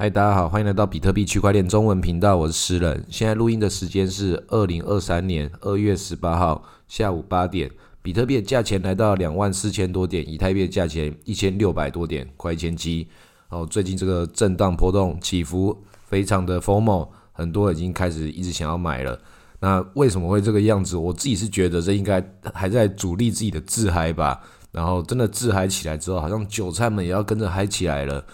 嗨，大家好，欢迎来到比特币区块链中文频道，我是诗人。现在录音的时间是二零二三年二月十八号下午八点，比特币的价钱来到两万四千多点，以太币的价钱一千六百多点，快一千七。哦，最近这个震荡波动起伏非常的疯猛，很多已经开始一直想要买了。那为什么会这个样子？我自己是觉得这应该还在主力自己的自嗨吧。然后真的自嗨起来之后，好像韭菜们也要跟着嗨起来了。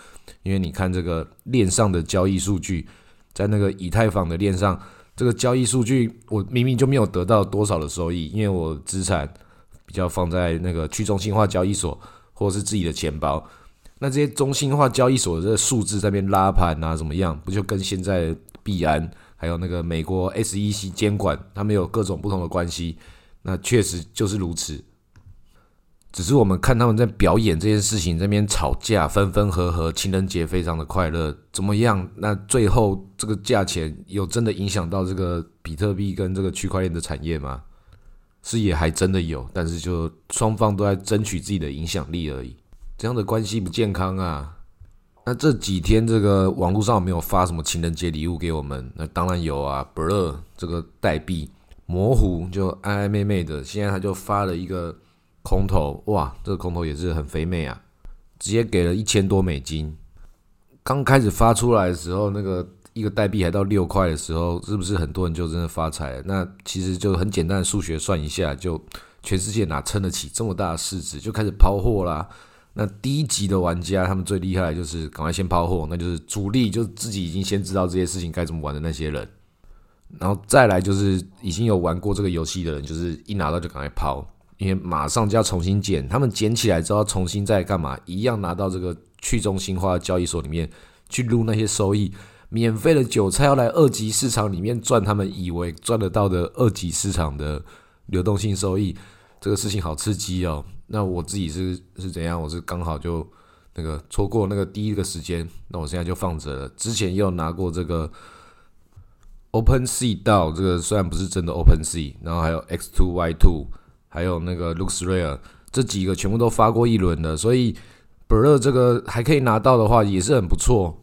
因为你看这个链上的交易数据，在那个以太坊的链上，这个交易数据我明明就没有得到多少的收益，因为我资产比较放在那个去中心化交易所或者是自己的钱包。那这些中心化交易所的数字在那边拉盘啊，怎么样？不就跟现在币安还有那个美国 SEC 监管，他们有各种不同的关系？那确实就是如此。只是我们看他们在表演这件事情，这边吵架分分合合，情人节非常的快乐，怎么样？那最后这个价钱有真的影响到这个比特币跟这个区块链的产业吗？是也还真的有，但是就双方都在争取自己的影响力而已，这样的关系不健康啊。那这几天这个网络上有没有发什么情人节礼物给我们？那当然有啊，Blur 这个代币模糊就暧暧昧昧的，现在他就发了一个。空投哇，这个空投也是很肥美啊，直接给了一千多美金。刚开始发出来的时候，那个一个代币还到六块的时候，是不是很多人就真的发财了？那其实就很简单的数学算一下，就全世界哪撑得起这么大的市值，就开始抛货啦。那低级的玩家，他们最厉害的就是赶快先抛货，那就是主力，就自己已经先知道这些事情该怎么玩的那些人。然后再来就是已经有玩过这个游戏的人，就是一拿到就赶快抛。因为马上就要重新捡，他们捡起来之后重新再干嘛？一样拿到这个去中心化交易所里面去撸那些收益，免费的韭菜要来二级市场里面赚，他们以为赚得到的二级市场的流动性收益，这个事情好刺激哦。那我自己是是怎样？我是刚好就那个错过那个第一个时间，那我现在就放着了。之前也有拿过这个 Open Sea 到这个虽然不是真的 Open Sea，然后还有 X Two Y Two。还有那个 LuxRare 这几个全部都发过一轮的，所以 Blur 这个还可以拿到的话也是很不错。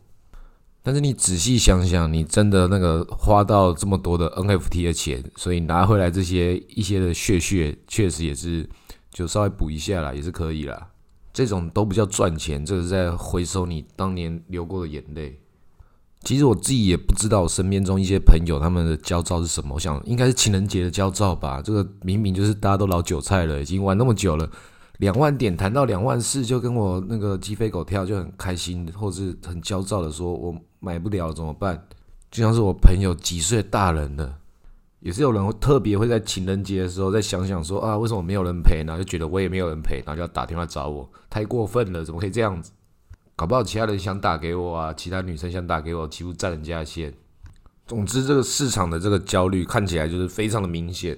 但是你仔细想想，你真的那个花到这么多的 NFT 的钱，所以拿回来这些一些的血血，确实也是就稍微补一下啦，也是可以啦。这种都不叫赚钱，这是在回收你当年流过的眼泪。其实我自己也不知道，我身边中一些朋友他们的焦躁是什么。我想应该是情人节的焦躁吧。这个明明就是大家都老韭菜了，已经玩那么久了，两万点谈到两万四，就跟我那个鸡飞狗跳，就很开心，或是很焦躁的说：“我买不了怎么办？”就像是我朋友几岁大人了，也是有人特别会在情人节的时候再想想说：“啊，为什么没有人陪然后？”就觉得我也没有人陪，然后就要打电话找我，太过分了，怎么可以这样子？搞不好其他人想打给我啊，其他女生想打给我，几乎占人家的线。总之，这个市场的这个焦虑看起来就是非常的明显，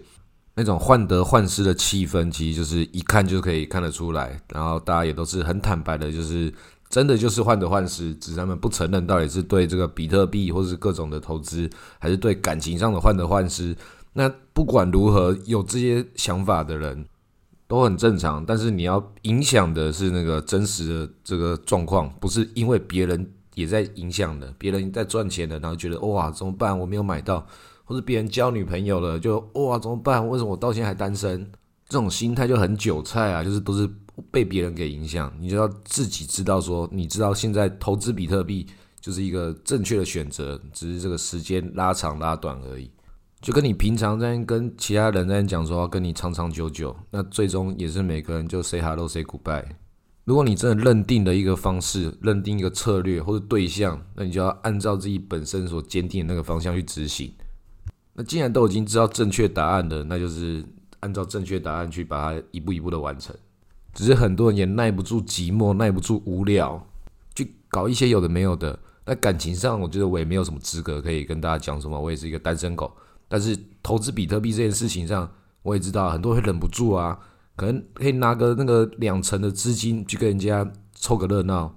那种患得患失的气氛，其实就是一看就可以看得出来。然后大家也都是很坦白的，就是真的就是患得患失，只是他们不承认到底是对这个比特币或是各种的投资，还是对感情上的患得患失。那不管如何，有这些想法的人。都很正常，但是你要影响的是那个真实的这个状况，不是因为别人也在影响的，别人在赚钱的，然后觉得哇怎么办？我没有买到，或者别人交女朋友了，就哇怎么办？为什么我到现在还单身？这种心态就很韭菜啊，就是都是被别人给影响。你就要自己知道说，你知道现在投资比特币就是一个正确的选择，只是这个时间拉长拉短而已。就跟你平常在跟其他人在讲说要跟你长长久久，那最终也是每个人就 say hello say goodbye。如果你真的认定了一个方式，认定一个策略或者对象，那你就要按照自己本身所坚定的那个方向去执行。那既然都已经知道正确答案了，那就是按照正确答案去把它一步一步的完成。只是很多人也耐不住寂寞，耐不住无聊，去搞一些有的没有的。那感情上，我觉得我也没有什么资格可以跟大家讲什么，我也是一个单身狗。但是投资比特币这件事情上，我也知道很多会忍不住啊，可能可以拿个那个两成的资金去跟人家凑个热闹，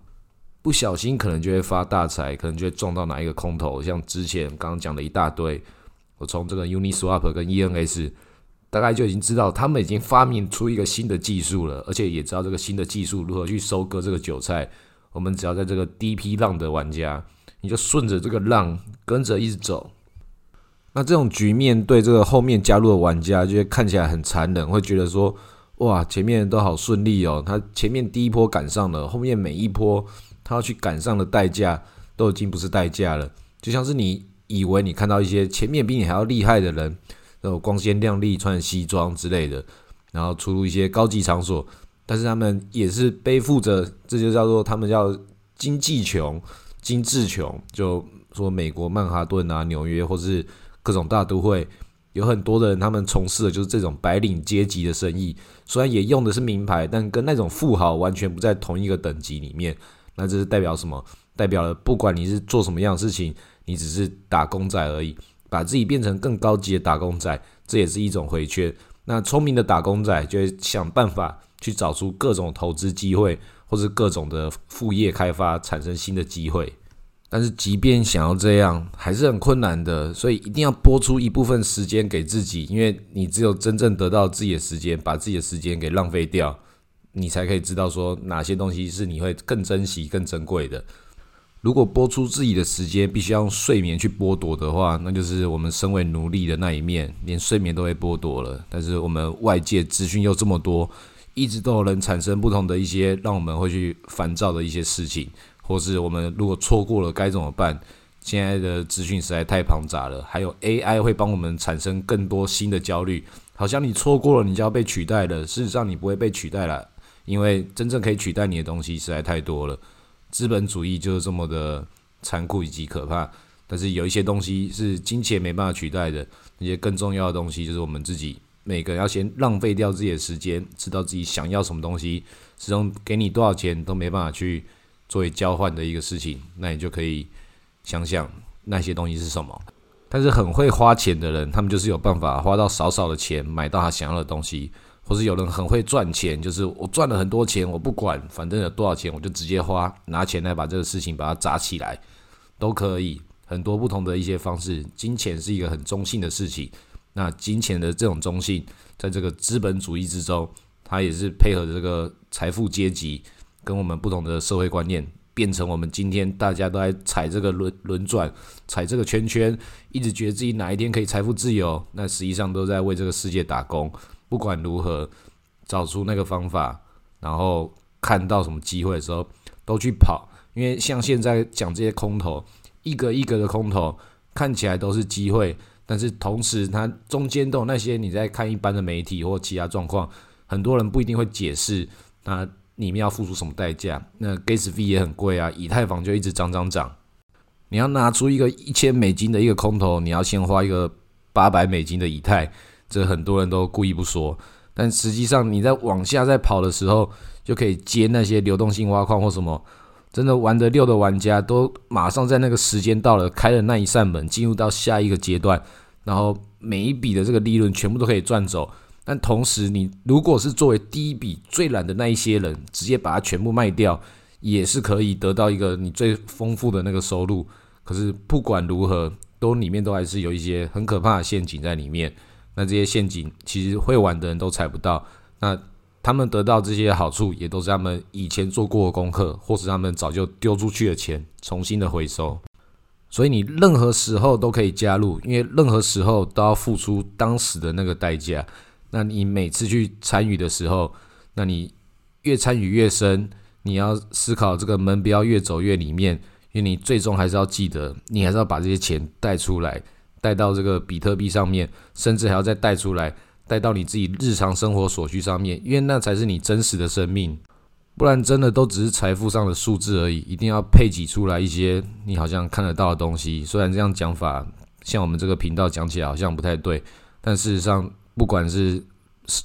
不小心可能就会发大财，可能就会撞到哪一个空头。像之前刚刚讲的一大堆，我从这个 Uniswap 跟 ENS 大概就已经知道，他们已经发明出一个新的技术了，而且也知道这个新的技术如何去收割这个韭菜。我们只要在这个第一批浪的玩家你就顺着这个浪跟着一直走。那这种局面对这个后面加入的玩家就会看起来很残忍，会觉得说：哇，前面都好顺利哦，他前面第一波赶上了，后面每一波他要去赶上的代价都已经不是代价了。就像是你以为你看到一些前面比你还要厉害的人，那种光鲜亮丽、穿西装之类的，然后出入一些高级场所，但是他们也是背负着，这就叫做他们叫经济穷、精致穷，就说美国曼哈顿啊、纽约或是。各种大都会有很多的人，他们从事的就是这种白领阶级的生意，虽然也用的是名牌，但跟那种富豪完全不在同一个等级里面。那这是代表什么？代表了不管你是做什么样的事情，你只是打工仔而已，把自己变成更高级的打工仔，这也是一种回圈。那聪明的打工仔就会想办法去找出各种投资机会，或是各种的副业开发，产生新的机会。但是，即便想要这样，还是很困难的。所以，一定要拨出一部分时间给自己，因为你只有真正得到自己的时间，把自己的时间给浪费掉，你才可以知道说哪些东西是你会更珍惜、更珍贵的。如果拨出自己的时间，必须要用睡眠去剥夺的话，那就是我们身为奴隶的那一面，连睡眠都会剥夺了。但是，我们外界资讯又这么多，一直都有人产生不同的一些让我们会去烦躁的一些事情。或是我们如果错过了该怎么办？现在的资讯实在太庞杂了，还有 AI 会帮我们产生更多新的焦虑，好像你错过了，你就要被取代了。事实上，你不会被取代了，因为真正可以取代你的东西实在太多了。资本主义就是这么的残酷以及可怕。但是有一些东西是金钱没办法取代的，那些更重要的东西就是我们自己每个人要先浪费掉自己的时间，知道自己想要什么东西，始终给你多少钱都没办法去。作为交换的一个事情，那你就可以想想那些东西是什么。但是很会花钱的人，他们就是有办法花到少少的钱买到他想要的东西，或是有人很会赚钱，就是我赚了很多钱，我不管反正有多少钱，我就直接花，拿钱来把这个事情把它砸起来，都可以。很多不同的一些方式，金钱是一个很中性的事情。那金钱的这种中性，在这个资本主义之中，它也是配合这个财富阶级。跟我们不同的社会观念，变成我们今天大家都在踩这个轮轮转，踩这个圈圈，一直觉得自己哪一天可以财富自由，那实际上都在为这个世界打工。不管如何，找出那个方法，然后看到什么机会的时候，都去跑。因为像现在讲这些空头，一个一个的空头，看起来都是机会，但是同时它中间都有那些你在看一般的媒体或其他状况，很多人不一定会解释那。你们要付出什么代价？那 gas 费也很贵啊，以太坊就一直涨涨涨。你要拿出一个一千美金的一个空头，你要先花一个八百美金的以太，这很多人都故意不说。但实际上你在往下再跑的时候，就可以接那些流动性挖矿或什么，真的玩得溜的玩家都马上在那个时间到了，开了那一扇门，进入到下一个阶段，然后每一笔的这个利润全部都可以赚走。但同时，你如果是作为第一笔最懒的那一些人，直接把它全部卖掉，也是可以得到一个你最丰富的那个收入。可是不管如何，都里面都还是有一些很可怕的陷阱在里面。那这些陷阱其实会玩的人都踩不到。那他们得到这些好处，也都是他们以前做过的功课，或是他们早就丢出去的钱，重新的回收。所以你任何时候都可以加入，因为任何时候都要付出当时的那个代价。那你每次去参与的时候，那你越参与越深，你要思考这个门不要越走越里面，因为你最终还是要记得，你还是要把这些钱带出来，带到这个比特币上面，甚至还要再带出来，带到你自己日常生活所需上面，因为那才是你真实的生命，不然真的都只是财富上的数字而已。一定要配给出来一些你好像看得到的东西，虽然这样讲法，像我们这个频道讲起来好像不太对，但事实上。不管是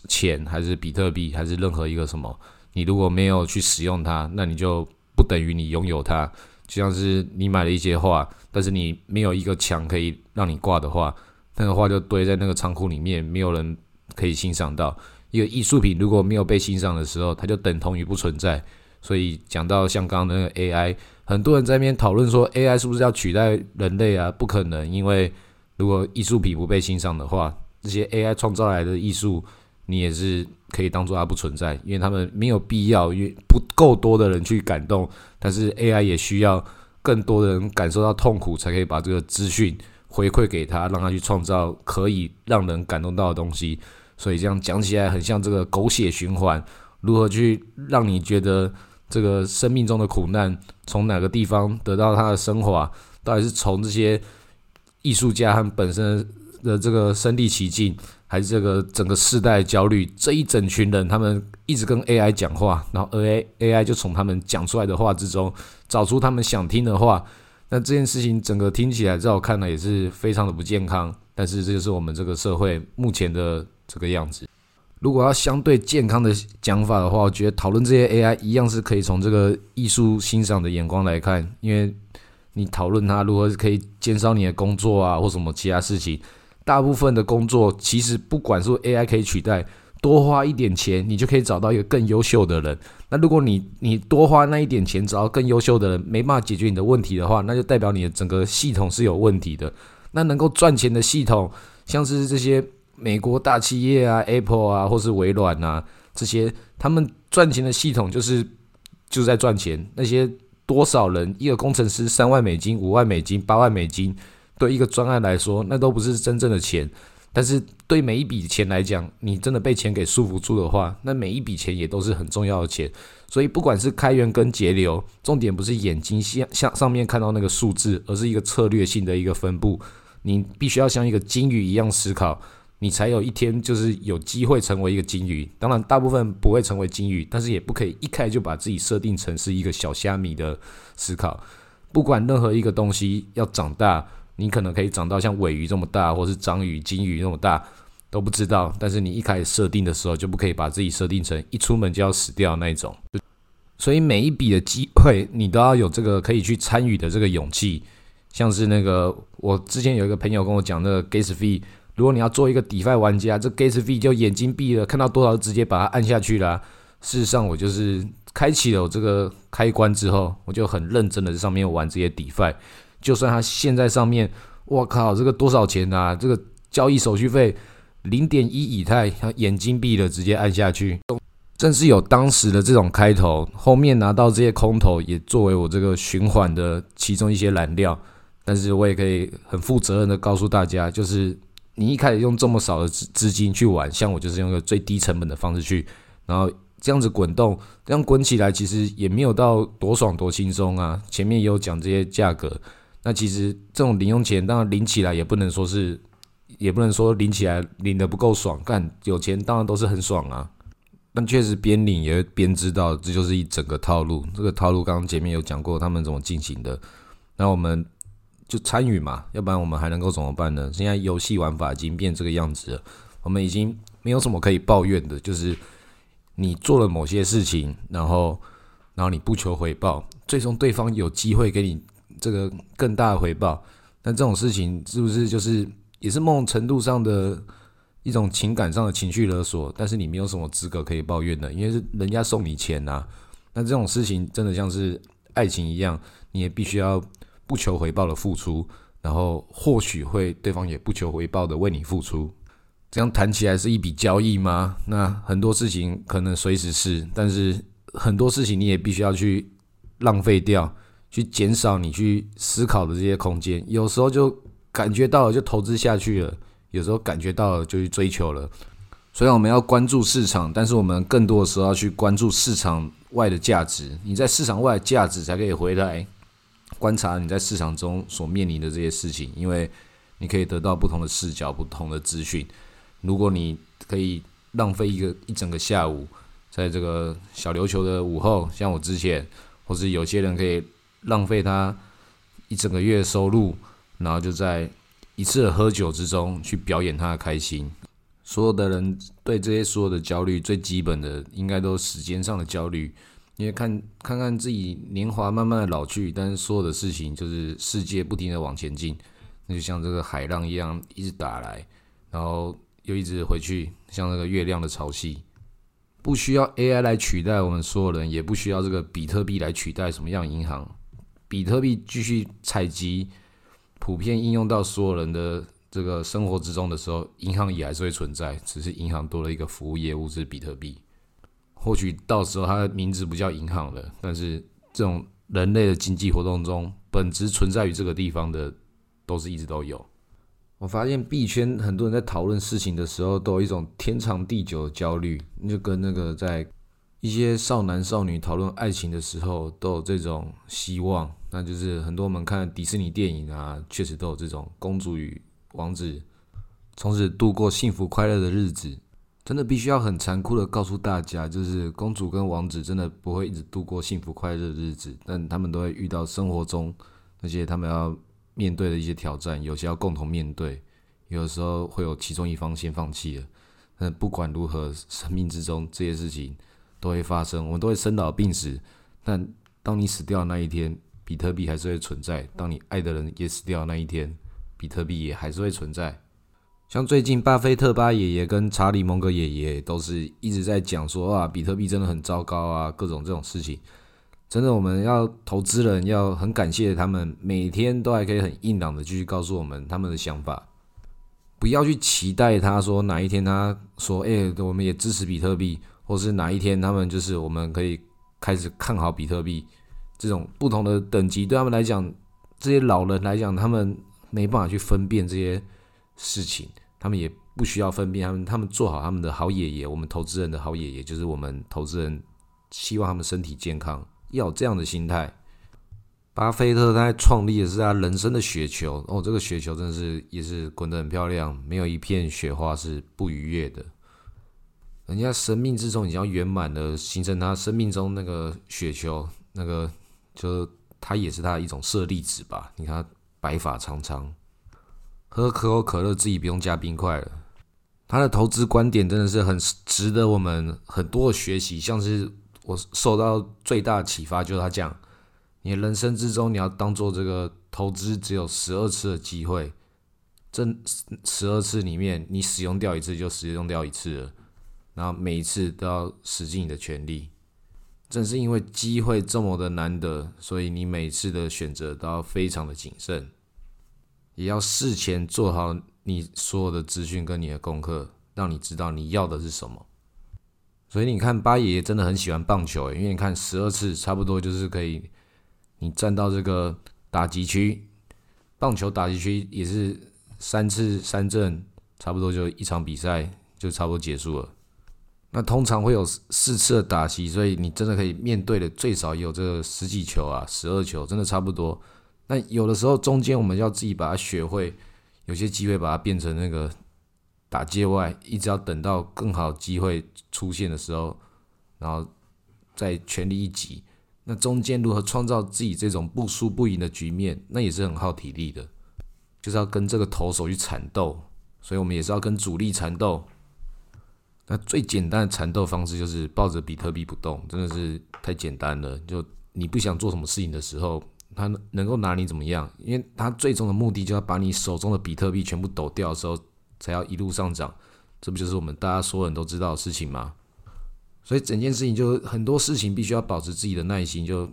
钱还是比特币还是任何一个什么，你如果没有去使用它，那你就不等于你拥有它。就像是你买了一些画，但是你没有一个墙可以让你挂的话，那个画就堆在那个仓库里面，没有人可以欣赏到。一个艺术品如果没有被欣赏的时候，它就等同于不存在。所以讲到像刚刚那个 AI，很多人在那边讨论说 AI 是不是要取代人类啊？不可能，因为如果艺术品不被欣赏的话。这些 AI 创造来的艺术，你也是可以当做它不存在，因为他们没有必要，因为不够多的人去感动。但是 AI 也需要更多的人感受到痛苦，才可以把这个资讯回馈给他，让他去创造可以让人感动到的东西。所以这样讲起来，很像这个狗血循环，如何去让你觉得这个生命中的苦难从哪个地方得到它的升华？到底是从这些艺术家和本身的这个身临其境，还是这个整个世代焦虑？这一整群人，他们一直跟 AI 讲话，然后 AI AI 就从他们讲出来的话之中找出他们想听的话。那这件事情整个听起来，在我看来也是非常的不健康。但是这就是我们这个社会目前的这个样子。如果要相对健康的讲法的话，我觉得讨论这些 AI 一样是可以从这个艺术欣赏的眼光来看，因为你讨论它如何可以减少你的工作啊，或什么其他事情。大部分的工作其实不管是 AI 可以取代，多花一点钱，你就可以找到一个更优秀的人。那如果你你多花那一点钱找到更优秀的人，没办法解决你的问题的话，那就代表你的整个系统是有问题的。那能够赚钱的系统，像是这些美国大企业啊，Apple 啊，或是微软啊，这些他们赚钱的系统就是就在赚钱。那些多少人一个工程师三万美金、五万美金、八万美金。对一个专案来说，那都不是真正的钱，但是对每一笔钱来讲，你真的被钱给束缚住的话，那每一笔钱也都是很重要的钱。所以不管是开源跟节流，重点不是眼睛像像上面看到那个数字，而是一个策略性的一个分布。你必须要像一个金鱼一样思考，你才有一天就是有机会成为一个金鱼。当然，大部分不会成为金鱼，但是也不可以一开就把自己设定成是一个小虾米的思考。不管任何一个东西要长大。你可能可以长到像尾鱼这么大，或是章鱼、金鱼那么大，都不知道。但是你一开始设定的时候，就不可以把自己设定成一出门就要死掉那一种。所以每一笔的机会，你都要有这个可以去参与的这个勇气。像是那个，我之前有一个朋友跟我讲，那个 gas fee，如果你要做一个 DeFi 玩家，这 gas fee 就眼睛闭了，看到多少直接把它按下去了。事实上，我就是开启了我这个开关之后，我就很认真的在上面玩这些 DeFi。就算它现在上面，我靠，这个多少钱啊？这个交易手续费零点一以太，他眼睛闭了直接按下去。正是有当时的这种开头，后面拿到这些空头，也作为我这个循环的其中一些燃料。但是我也可以很负责任的告诉大家，就是你一开始用这么少的资资金去玩，像我就是用个最低成本的方式去，然后这样子滚动，这样滚起来其实也没有到多爽多轻松啊。前面也有讲这些价格。那其实这种零用钱，当然领起来也不能说是，也不能说领起来领的不够爽。干有钱当然都是很爽啊，但确实边领也边知道，这就是一整个套路。这个套路刚刚前面有讲过，他们怎么进行的。那我们就参与嘛，要不然我们还能够怎么办呢？现在游戏玩法已经变这个样子了，我们已经没有什么可以抱怨的，就是你做了某些事情，然后然后你不求回报，最终对方有机会给你。这个更大的回报，但这种事情是不是就是也是某种程度上的一种情感上的情绪勒索？但是你没有什么资格可以抱怨的，因为是人家送你钱呐。那这种事情真的像是爱情一样，你也必须要不求回报的付出，然后或许会对方也不求回报的为你付出，这样谈起来是一笔交易吗？那很多事情可能随时是，但是很多事情你也必须要去浪费掉。去减少你去思考的这些空间，有时候就感觉到了就投资下去了，有时候感觉到了就去追求了。所以我们要关注市场，但是我们更多的时候要去关注市场外的价值。你在市场外的价值才可以回来观察你在市场中所面临的这些事情，因为你可以得到不同的视角、不同的资讯。如果你可以浪费一个一整个下午在这个小琉球的午后，像我之前，或是有些人可以。浪费他一整个月的收入，然后就在一次的喝酒之中去表演他的开心。所有的人对这些所有的焦虑，最基本的应该都时间上的焦虑，因为看看看自己年华慢慢的老去，但是所有的事情就是世界不停的往前进，那就像这个海浪一样一直打来，然后又一直回去，像那个月亮的潮汐。不需要 AI 来取代我们所有人，也不需要这个比特币来取代什么样银行。比特币继续采集，普遍应用到所有人的这个生活之中的时候，银行也还是会存在，只是银行多了一个服务业务是比特币。或许到时候它的名字不叫银行了，但是这种人类的经济活动中本质存在于这个地方的，都是一直都有。我发现币圈很多人在讨论事情的时候，都有一种天长地久的焦虑，就跟那个在一些少男少女讨论爱情的时候，都有这种希望。那就是很多我们看迪士尼电影啊，确实都有这种公主与王子从此度过幸福快乐的日子。真的必须要很残酷的告诉大家，就是公主跟王子真的不会一直度过幸福快乐的日子，但他们都会遇到生活中那些他们要。面对的一些挑战，有些要共同面对，有时候会有其中一方先放弃了。但不管如何，生命之中这些事情都会发生，我们都会生老病死。但当你死掉那一天，比特币还是会存在；当你爱的人也死掉那一天，比特币也还是会存在。像最近巴菲特巴爷爷跟查理蒙格爷爷都是一直在讲说啊，比特币真的很糟糕啊，各种这种事情。真的，我们要投资人要很感谢他们，每天都还可以很硬朗的继续告诉我们他们的想法，不要去期待他说哪一天他说，哎，我们也支持比特币，或是哪一天他们就是我们可以开始看好比特币，这种不同的等级对他们来讲，这些老人来讲，他们没办法去分辨这些事情，他们也不需要分辨，他们他们做好他们的好爷爷，我们投资人的好爷爷，就是我们投资人希望他们身体健康。要有这样的心态。巴菲特他创立的是他人生的雪球哦，这个雪球真的是也是滚得很漂亮，没有一片雪花是不愉悦的。人家生命之中已经要圆满的形成他生命中那个雪球，那个就他也是他的一种设立子吧。你看白发苍苍，喝可口可乐自己不用加冰块了。他的投资观点真的是很值得我们很多的学习，像是。我受到最大的启发就是他讲，你人生之中你要当做这个投资只有十二次的机会，这十二次里面你使用掉一次就使用掉一次了，然后每一次都要使尽你的全力。正是因为机会这么的难得，所以你每次的选择都要非常的谨慎，也要事前做好你所有的资讯跟你的功课，让你知道你要的是什么。所以你看，八爷爷真的很喜欢棒球，因为你看十二次差不多就是可以，你站到这个打击区，棒球打击区也是三次三振，差不多就一场比赛就差不多结束了。那通常会有四次的打击，所以你真的可以面对的最少有这十几球啊，十二球，真的差不多。那有的时候中间我们要自己把它学会，有些机会把它变成那个。打界外，一直要等到更好机会出现的时候，然后再全力一击。那中间如何创造自己这种不输不赢的局面，那也是很耗体力的，就是要跟这个投手去缠斗。所以我们也是要跟主力缠斗。那最简单的缠斗方式就是抱着比特币不动，真的是太简单了。就你不想做什么事情的时候，他能够拿你怎么样？因为他最终的目的就要把你手中的比特币全部抖掉的时候。才要一路上涨，这不就是我们大家所有人都知道的事情吗？所以整件事情就很多事情必须要保持自己的耐心，就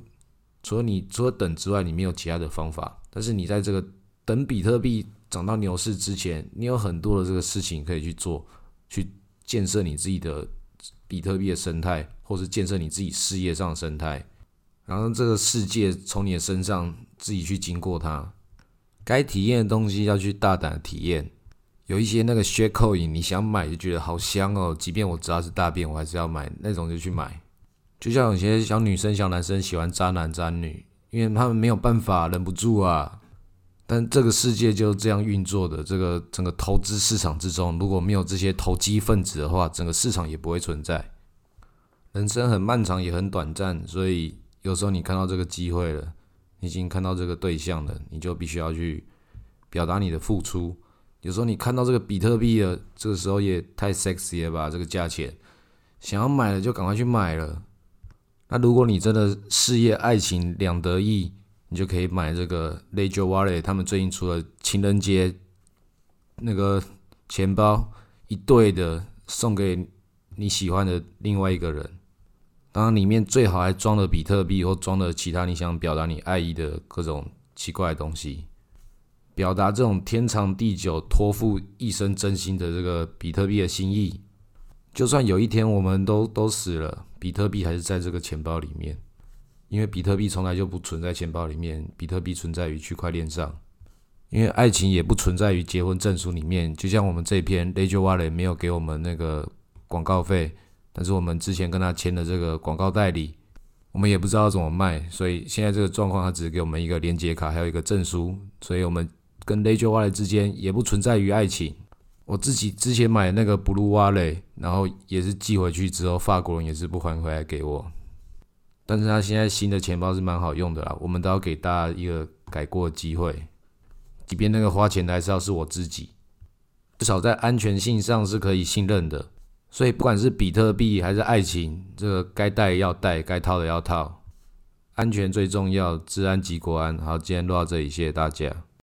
除了你除了等之外，你没有其他的方法。但是你在这个等比特币涨到牛市之前，你有很多的这个事情可以去做，去建设你自己的比特币的生态，或是建设你自己事业上的生态，然后这个世界从你的身上自己去经过它，该体验的东西要去大胆体验。有一些那个血扣影，你想买就觉得好香哦。即便我知道是大便，我还是要买那种就去买。就像有些小女生、小男生喜欢渣男渣女，因为他们没有办法忍不住啊。但这个世界就是这样运作的，这个整个投资市场之中，如果没有这些投机分子的话，整个市场也不会存在。人生很漫长，也很短暂，所以有时候你看到这个机会了，已经看到这个对象了，你就必须要去表达你的付出。有时候你看到这个比特币的，这个时候也太 sexy 了吧？这个价钱，想要买了就赶快去买了。那如果你真的事业爱情两得意，你就可以买这个 Ledger Wallet，他们最近出了情人节那个钱包一对的，送给你喜欢的另外一个人。当然里面最好还装了比特币或装了其他你想表达你爱意的各种奇怪的东西。表达这种天长地久、托付一生真心的这个比特币的心意，就算有一天我们都都死了，比特币还是在这个钱包里面。因为比特币从来就不存在钱包里面，比特币存在于区块链上。因为爱情也不存在于结婚证书里面，就像我们这篇 Ledger Wallet 没有给我们那个广告费，但是我们之前跟他签的这个广告代理，我们也不知道怎么卖，所以现在这个状况，他只给我们一个连接卡，还有一个证书，所以我们跟 Ledger Wallet 之间也不存在于爱情。我自己之前买那个 Blue Wallet，然后也是寄回去之后，法国人也是不还回来给我。但是他现在新的钱包是蛮好用的啦，我们都要给大家一个改过的机会。即便那个花钱的还是要是我自己，至少在安全性上是可以信任的。所以不管是比特币还是爱情，这个该带要带，该套的要套，安全最重要，治安及国安。好，今天录到这里，谢谢大家。